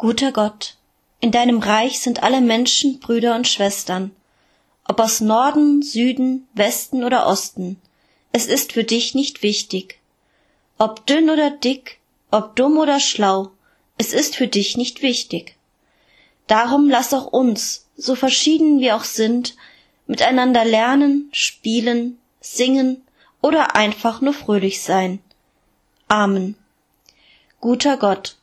Guter Gott, in deinem Reich sind alle Menschen Brüder und Schwestern, ob aus Norden, Süden, Westen oder Osten, es ist für dich nicht wichtig. Ob dünn oder dick, ob dumm oder schlau, es ist für dich nicht wichtig. Darum lass auch uns, so verschieden wir auch sind, miteinander lernen, spielen, singen oder einfach nur fröhlich sein. Amen. Guter Gott,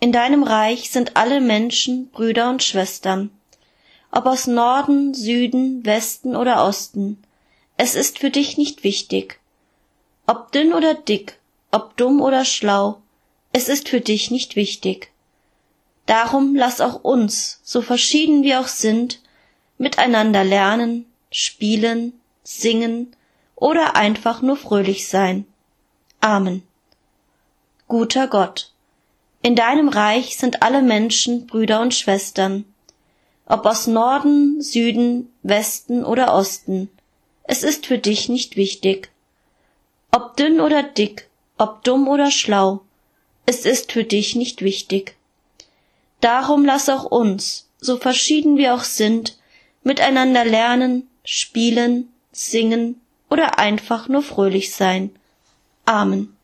in deinem Reich sind alle Menschen Brüder und Schwestern, ob aus Norden, Süden, Westen oder Osten, es ist für dich nicht wichtig. Ob dünn oder dick, ob dumm oder schlau, es ist für dich nicht wichtig. Darum lass auch uns, so verschieden wir auch sind, miteinander lernen, spielen, singen oder einfach nur fröhlich sein. Amen. Guter Gott, in deinem Reich sind alle Menschen Brüder und Schwestern, ob aus Norden, Süden, Westen oder Osten, es ist für dich nicht wichtig. Ob dünn oder dick, ob dumm oder schlau, es ist für dich nicht wichtig. Darum lass auch uns, so verschieden wir auch sind, miteinander lernen, spielen, singen oder einfach nur fröhlich sein. Amen.